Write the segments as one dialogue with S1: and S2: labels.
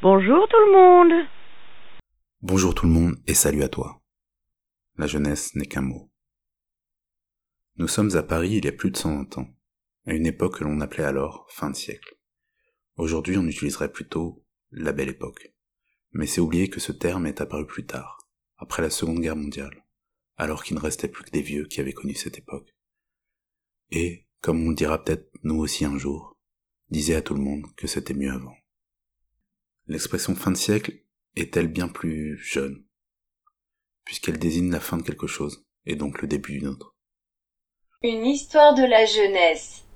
S1: Bonjour tout le monde.
S2: Bonjour tout le monde et salut à toi. La jeunesse n'est qu'un mot. Nous sommes à Paris il y a plus de 120 ans, à une époque que l'on appelait alors fin de siècle. Aujourd'hui on utiliserait plutôt la belle époque. Mais c'est oublier que ce terme est apparu plus tard, après la Seconde Guerre mondiale, alors qu'il ne restait plus que des vieux qui avaient connu cette époque. Et, comme on le dira peut-être nous aussi un jour, disait à tout le monde que c'était mieux avant. L'expression fin de siècle est-elle bien plus jeune, puisqu'elle désigne la fin de quelque chose, et donc le début d'une autre.
S3: Une histoire de la jeunesse.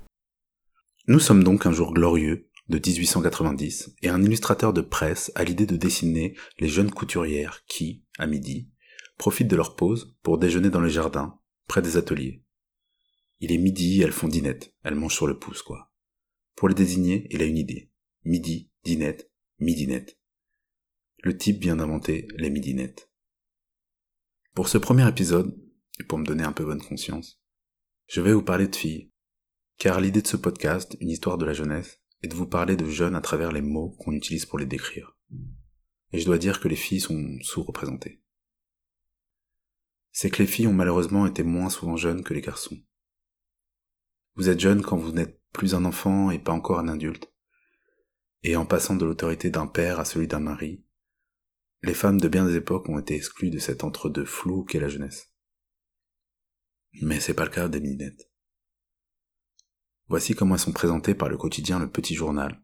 S2: Nous sommes donc un jour glorieux de 1890, et un illustrateur de presse a l'idée de dessiner les jeunes couturières qui, à midi, profitent de leur pause pour déjeuner dans les jardins, près des ateliers. Il est midi, elles font dinette, elles mangent sur le pouce, quoi. Pour les désigner, il a une idée. Midi, dinette, midinette. Le type vient d'inventer les midinettes. Pour ce premier épisode, et pour me donner un peu bonne conscience, je vais vous parler de filles. Car l'idée de ce podcast, une histoire de la jeunesse, est de vous parler de jeunes à travers les mots qu'on utilise pour les décrire. Et je dois dire que les filles sont sous-représentées. C'est que les filles ont malheureusement été moins souvent jeunes que les garçons. Vous êtes jeune quand vous n'êtes plus un enfant et pas encore un adulte. Et en passant de l'autorité d'un père à celui d'un mari, les femmes de bien des époques ont été exclues de cet entre-deux flou qu'est la jeunesse. Mais c'est pas le cas des minettes. Voici comment elles sont présentées par le quotidien Le Petit Journal,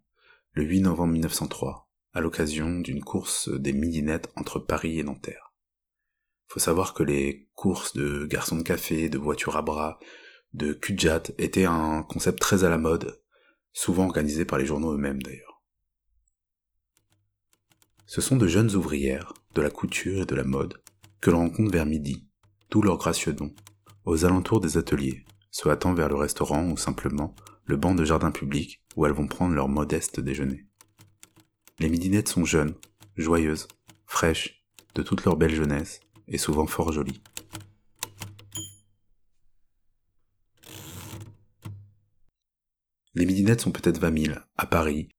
S2: le 8 novembre 1903, à l'occasion d'une course des midinettes entre Paris et Nanterre. Faut savoir que les courses de garçons de café, de voitures à bras, de cul étaient un concept très à la mode, souvent organisé par les journaux eux-mêmes d'ailleurs. Ce sont de jeunes ouvrières, de la couture et de la mode, que l'on rencontre vers midi, tous leurs gracieux dons, aux alentours des ateliers, se hâtant vers le restaurant ou simplement le banc de jardin public où elles vont prendre leur modeste déjeuner. Les midinettes sont jeunes, joyeuses, fraîches, de toute leur belle jeunesse, et souvent fort jolies. Les midinettes sont peut-être vingt mille, à Paris,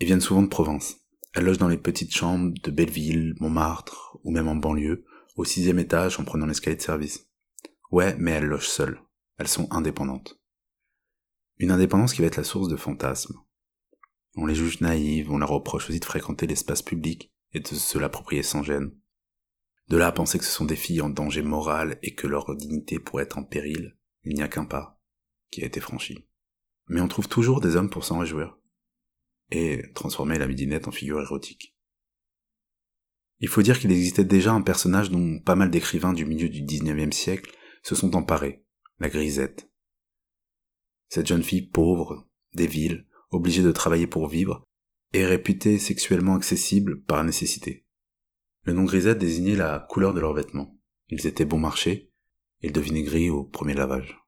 S2: et viennent souvent de province. Elles logent dans les petites chambres de Belleville, Montmartre, ou même en banlieue, au sixième étage en prenant l'escalier de service. Ouais, mais elles logent seules. Elles sont indépendantes. Une indépendance qui va être la source de fantasmes. On les juge naïves, on leur reproche aussi de fréquenter l'espace public et de se l'approprier sans gêne. De là à penser que ce sont des filles en danger moral et que leur dignité pourrait être en péril, il n'y a qu'un pas qui a été franchi. Mais on trouve toujours des hommes pour s'en réjouir et transformer la midinette en figure érotique. Il faut dire qu'il existait déjà un personnage dont pas mal d'écrivains du milieu du XIXe siècle se sont emparés, la grisette. Cette jeune fille pauvre, des obligée de travailler pour vivre, est réputée sexuellement accessible par nécessité. Le nom grisette désignait la couleur de leurs vêtements. Ils étaient bon marché, ils devenaient gris au premier lavage.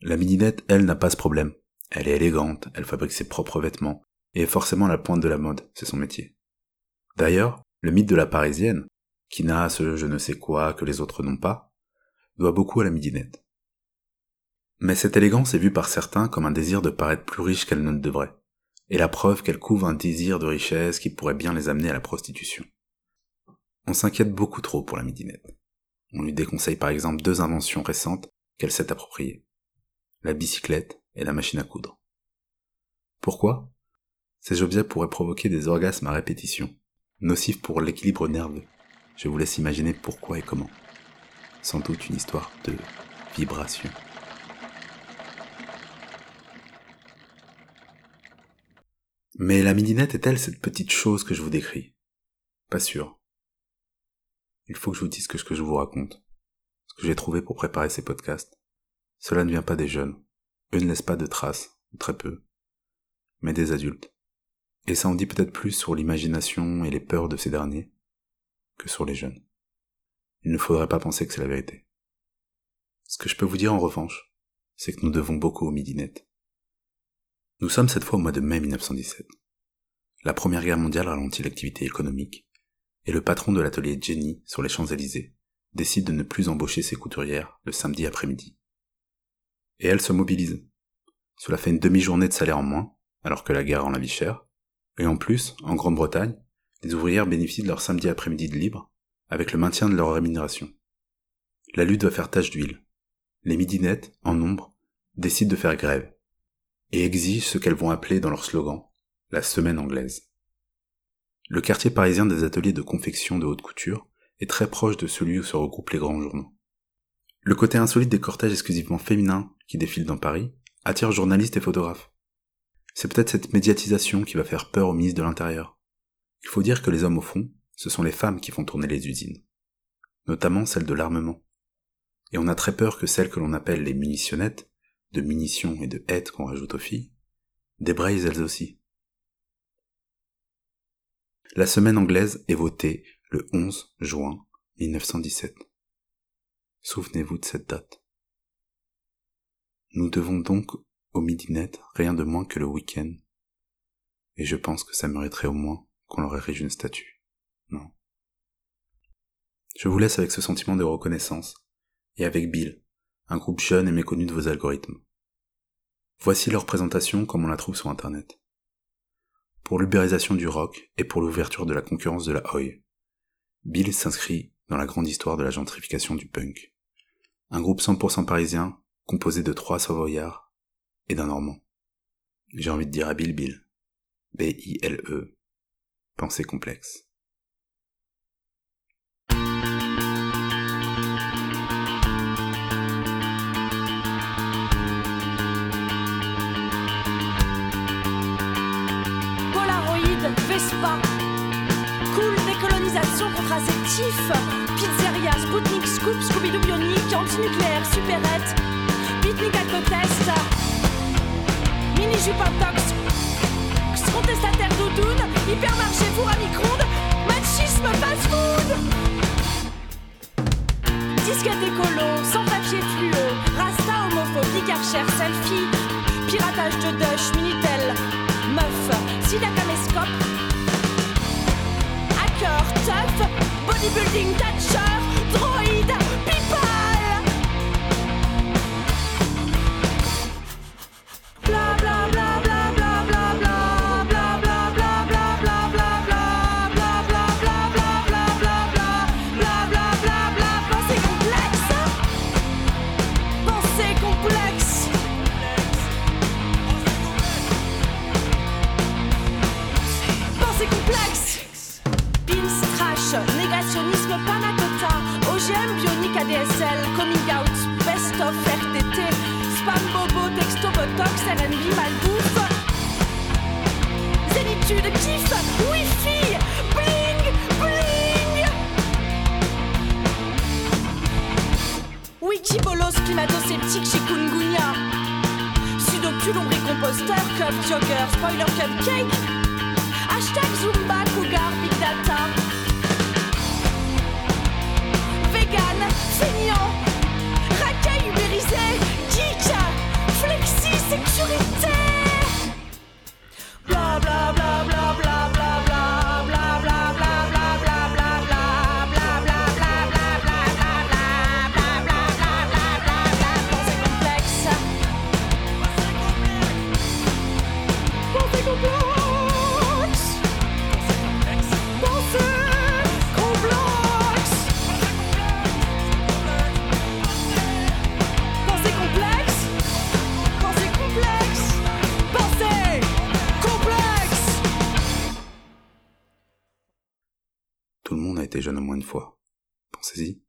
S2: La midinette, elle, n'a pas ce problème. Elle est élégante, elle fabrique ses propres vêtements, et est forcément la pointe de la mode, c'est son métier. D'ailleurs, le mythe de la parisienne, qui n'a ce je ne sais quoi que les autres n'ont pas, doit beaucoup à la midinette. Mais cette élégance est vue par certains comme un désir de paraître plus riche qu'elle ne devrait, et la preuve qu'elle couvre un désir de richesse qui pourrait bien les amener à la prostitution. On s'inquiète beaucoup trop pour la midinette. On lui déconseille par exemple deux inventions récentes qu'elle s'est appropriées. La bicyclette et la machine à coudre. Pourquoi? Ces objets pourraient provoquer des orgasmes à répétition, nocifs pour l'équilibre nerveux. Je vous laisse imaginer pourquoi et comment sans doute une histoire de vibration. Mais la midinette est-elle cette petite chose que je vous décris? Pas sûr. Il faut que je vous dise que ce que je vous raconte, ce que j'ai trouvé pour préparer ces podcasts, cela ne vient pas des jeunes. Eux ne laissent pas de traces, très peu, mais des adultes. Et ça en dit peut-être plus sur l'imagination et les peurs de ces derniers que sur les jeunes il ne faudrait pas penser que c'est la vérité. Ce que je peux vous dire en revanche, c'est que nous devons beaucoup aux midinettes. Nous sommes cette fois au mois de mai 1917. La Première Guerre mondiale ralentit l'activité économique, et le patron de l'atelier Jenny sur les Champs-Élysées décide de ne plus embaucher ses couturières le samedi après-midi. Et elle se mobilise. Cela fait une demi-journée de salaire en moins, alors que la guerre rend la vie chère, Et en plus, en Grande-Bretagne, les ouvrières bénéficient de leur samedi après-midi de libre, avec le maintien de leur rémunération. La lutte va faire tache d'huile. Les midinettes, en nombre, décident de faire grève, et exigent ce qu'elles vont appeler dans leur slogan la semaine anglaise. Le quartier parisien des ateliers de confection de haute couture est très proche de celui où se regroupent les grands journaux. Le côté insolite des cortèges exclusivement féminins qui défilent dans Paris attire journalistes et photographes. C'est peut-être cette médiatisation qui va faire peur aux ministres de l'Intérieur. Il faut dire que les hommes au fond, ce sont les femmes qui font tourner les usines, notamment celles de l'armement. Et on a très peur que celles que l'on appelle les munitionnettes, de munitions et de hêtes qu'on rajoute aux filles, débrayent elles aussi. La semaine anglaise est votée le 11 juin 1917. Souvenez-vous de cette date. Nous devons donc au midi-net rien de moins que le week-end. Et je pense que ça mériterait au moins qu'on leur érige une statue. Non. Je vous laisse avec ce sentiment de reconnaissance, et avec Bill, un groupe jeune et méconnu de vos algorithmes. Voici leur présentation comme on la trouve sur Internet. Pour l'ubérisation du rock et pour l'ouverture de la concurrence de la Oi, Bill s'inscrit dans la grande histoire de la gentrification du punk. Un groupe 100% parisien composé de trois savoyards et d'un normand. J'ai envie de dire à Bill Bill. B-I-L-E. Pensée complexe.
S1: Vespa. Cool décolonisation contraceptif. Pizzeria, Spoutnik, Scoop, Scooby-Doo bionique, antinucléaire, supérette. Alcotest. Mini jupe intox. Contestataire doudoune. Hypermarché four à micro-ondes. Machisme fast-food. Disquette écolo, sans papier fluo. Rasta homophobie, karcher, selfie. Piratage de Dush, Minitel. Meuf, sida. Hacker, tough. Bodybuilding, thatcher. Of RTT Spam, bobo, texto, botox, RNB, malbouffe. Zénitude, kiff, wifi, bling, bling. Wikibolos, climato-sceptique, chikungunya Sudocul, composteur, cup, jogger, spoiler, cupcake
S2: jeune au moins une fois. Pensez-y.